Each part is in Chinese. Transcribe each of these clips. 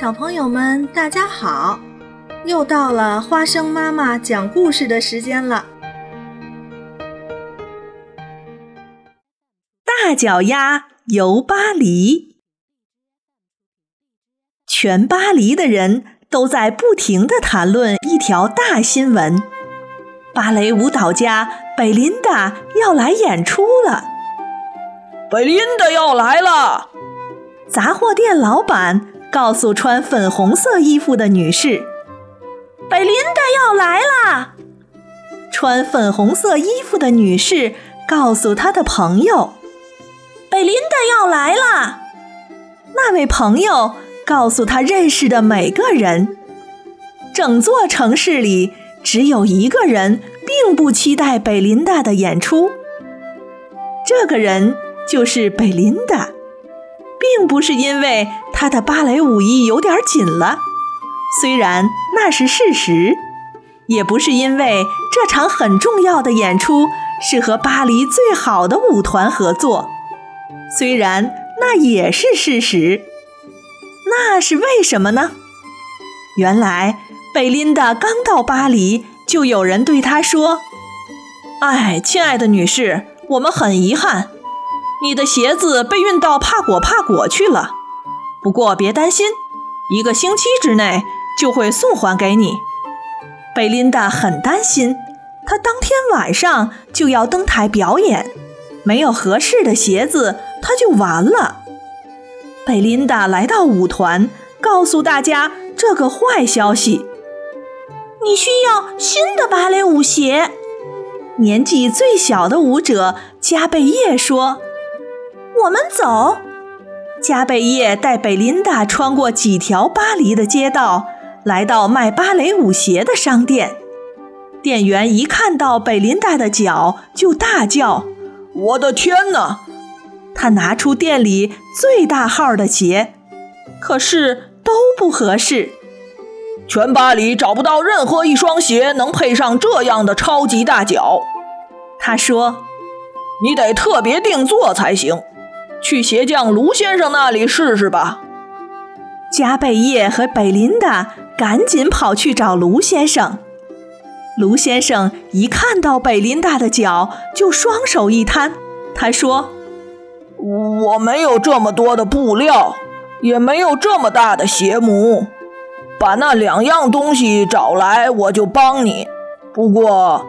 小朋友们，大家好！又到了花生妈妈讲故事的时间了。大脚丫游巴黎，全巴黎的人都在不停的谈论一条大新闻：芭蕾舞蹈家贝琳达要来演出了。贝琳达要来了！杂货店老板。告诉穿粉红色衣服的女士：“贝琳达要来啦！”穿粉红色衣服的女士告诉她的朋友：“贝琳达要来啦！”那位朋友告诉他认识的每个人。整座城市里只有一个人并不期待贝琳达的演出，这个人就是贝琳达。并不是因为他的芭蕾舞衣有点紧了，虽然那是事实；也不是因为这场很重要的演出是和巴黎最好的舞团合作，虽然那也是事实。那是为什么呢？原来贝琳达刚到巴黎，就有人对她说：“哎，亲爱的女士，我们很遗憾。”你的鞋子被运到帕果帕果去了，不过别担心，一个星期之内就会送还给你。贝琳达很担心，她当天晚上就要登台表演，没有合适的鞋子，她就完了。贝琳达来到舞团，告诉大家这个坏消息：你需要新的芭蕾舞鞋。年纪最小的舞者加贝叶说。我们走。加贝叶带贝琳达穿过几条巴黎的街道，来到卖芭蕾舞鞋的商店。店员一看到贝琳达的脚，就大叫：“我的天哪！”他拿出店里最大号的鞋，可是都不合适。全巴黎找不到任何一双鞋能配上这样的超级大脚。他说：“你得特别定做才行。”去鞋匠卢先生那里试试吧。加贝叶和贝琳达赶紧跑去找卢先生。卢先生一看到贝琳达的脚，就双手一摊，他说：“我没有这么多的布料，也没有这么大的鞋模。把那两样东西找来，我就帮你。不过，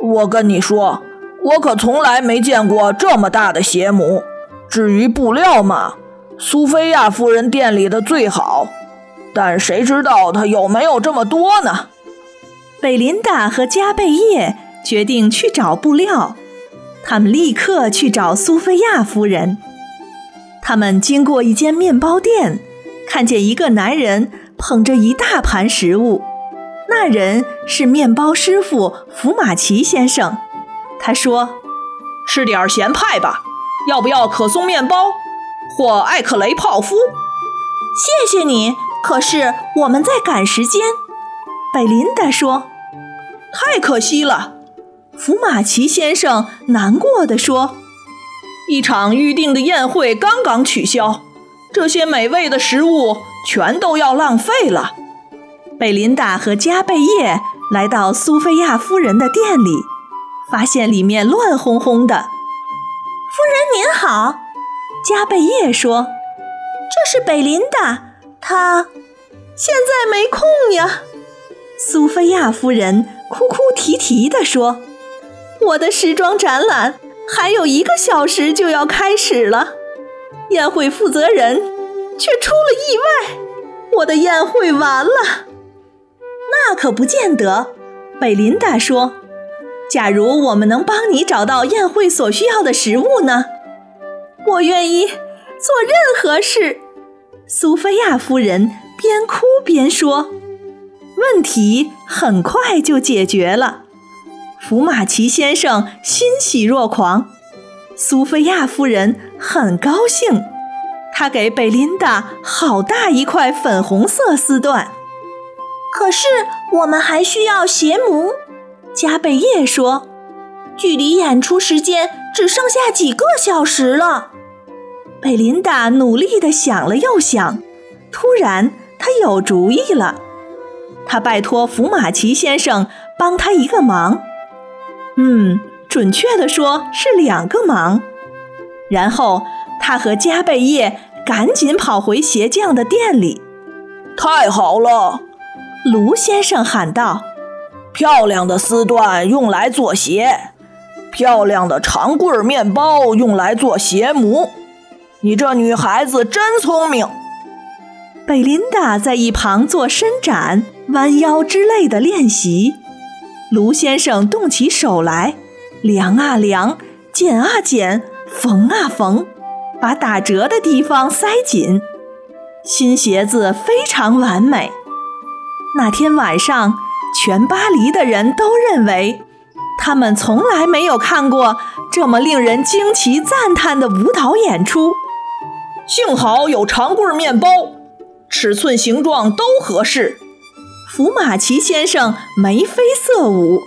我跟你说，我可从来没见过这么大的鞋模。”至于布料嘛，苏菲亚夫人店里的最好，但谁知道她有没有这么多呢？贝琳达和加贝叶决定去找布料，他们立刻去找苏菲亚夫人。他们经过一间面包店，看见一个男人捧着一大盘食物，那人是面包师傅福马奇先生。他说：“吃点咸派吧。”要不要可颂面包或艾克雷泡芙？谢谢你，可是我们在赶时间。贝琳达说：“太可惜了。”福马奇先生难过的说：“一场预定的宴会刚刚取消，这些美味的食物全都要浪费了。”贝琳达和加贝叶来到苏菲亚夫人的店里，发现里面乱哄哄的。夫人您好，加贝叶说：“这是贝琳达，她现在没空呀。”苏菲亚夫人哭哭啼啼地说：“我的时装展览还有一个小时就要开始了，宴会负责人却出了意外，我的宴会完了。”那可不见得，贝琳达说。假如我们能帮你找到宴会所需要的食物呢？我愿意做任何事。苏菲亚夫人边哭边说。问题很快就解决了。福马奇先生欣喜若狂，苏菲亚夫人很高兴。她给贝琳达好大一块粉红色丝缎。可是我们还需要鞋模。加贝叶说：“距离演出时间只剩下几个小时了。”贝琳达努力地想了又想，突然她有主意了。他拜托福马奇先生帮他一个忙，嗯，准确的说是两个忙。然后他和加贝叶赶紧跑回鞋匠的店里。太好了，卢先生喊道：“漂亮的丝缎用来做鞋，漂亮的长棍面包用来做鞋模。你这女孩子真聪明。”贝琳达在一旁做伸展、弯腰之类的练习。卢先生动起手来，量啊量，剪啊剪，缝啊缝，把打折的地方塞紧。新鞋子非常完美。那天晚上，全巴黎的人都认为，他们从来没有看过这么令人惊奇赞叹的舞蹈演出。幸好有长棍面包。尺寸、形状都合适。福马奇先生眉飞色舞。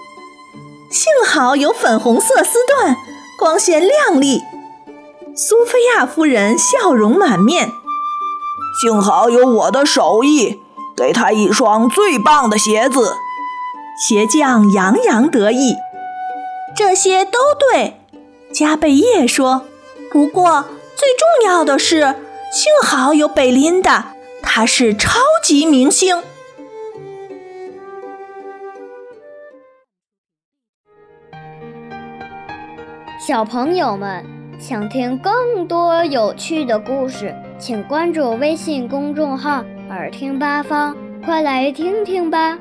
幸好有粉红色丝缎，光鲜亮丽。苏菲亚夫人笑容满面。幸好有我的手艺，给她一双最棒的鞋子。鞋匠洋洋得意。这些都对，加贝叶说。不过最重要的是，幸好有贝琳达。她是超级明星。小朋友们想听更多有趣的故事，请关注微信公众号“耳听八方”，快来听听吧。